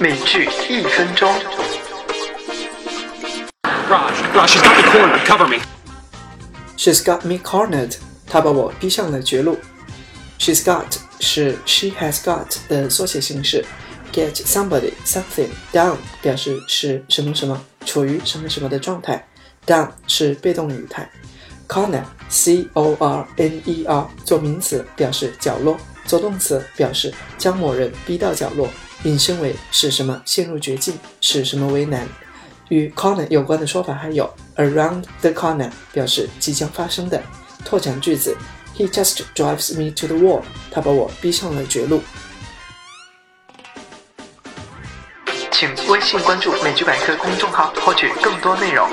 美剧一分钟。Raj, Raj, she's got me cornered. Cover me. She's got me cornered，她把我逼上了绝路。She's got 是 she has got 的缩写形式，get somebody something down 表示是什么什么处于什么什么的状态，down 是被动语态。Corner c o r n e r 做名词表示角落，做动词表示将某人逼到角落，引申为使什么陷入绝境，使什么为难。与 corner 有关的说法还有 around the corner，表示即将发生的。拓展句子，He just drives me to the wall。他把我逼上了绝路。请微信关注美剧百科公众号，获取更多内容。